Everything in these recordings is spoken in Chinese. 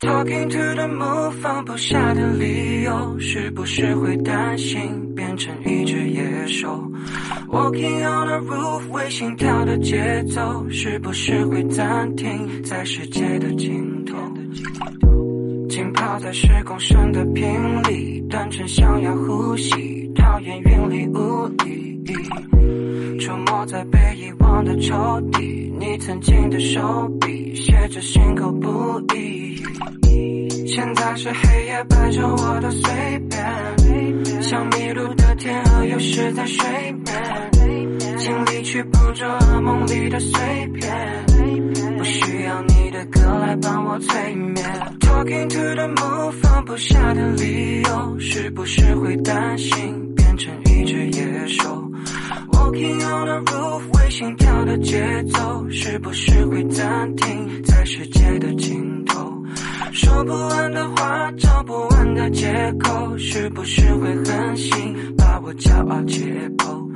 Talking to the moon，放不下的理由，是不是会担心变成一只野兽？Walking on the roof，为心跳的节奏，是不是会暂停在世界的尽头？浸泡在十公升的瓶里，单纯想要呼吸，讨厌云里雾里。出没在被遗忘的抽屉，你曾经的手笔写着心口不一。现在是黑夜伴着我的随便，像迷路的天鹅游失在水面，尽力去捕捉噩梦里的碎片，不需要你的歌来帮我催眠。Talking to the moon，放不下的理由，是不是会担心变成一只野心跳的节奏，是不是会暂停在世界的尽头？说不完的话，找不完的借口，是不是会狠心把我骄傲解剖？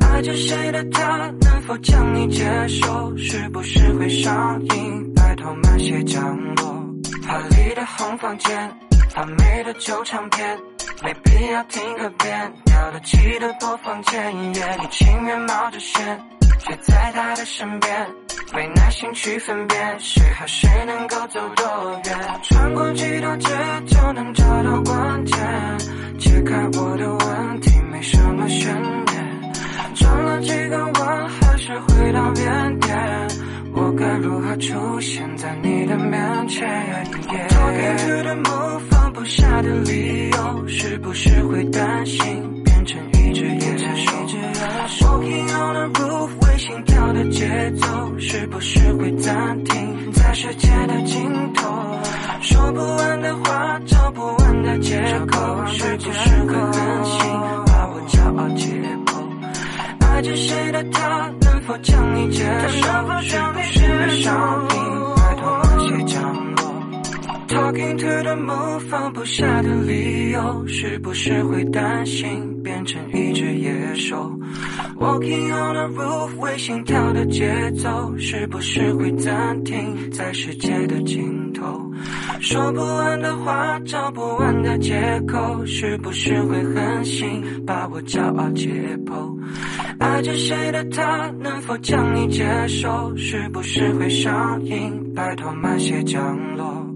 爱着谁的他，能否将你接受？是不是会上瘾？拜托慢些降落。华丽的红房间，完美的旧唱片。没必要听个遍，掉得起的播放键，你情愿冒着险，却在他的身边，没耐心去分辨谁和谁能够走多远，穿过几条街就能找到关键，解开我的问题没什么悬念，转了几个弯还是回到原点，我该如何出现在你的面前？Talking to the moon。不下的理由，是不是会担心变成一只心跳的节奏，是不是会暂停在世界的尽头？说不完的话，找不完的借口，是不是会狠心把我骄傲解剖？爱着谁的他，能否将你接受？是不是会梦放不下的理由，是不是会担心变成一只野兽？Walking on the roof，为心跳的节奏，是不是会暂停在世界的尽头？说不完的话，找不完的借口，是不是会狠心把我骄傲解剖？爱着谁的他，能否将你接受？是不是会上瘾？拜托慢些降落。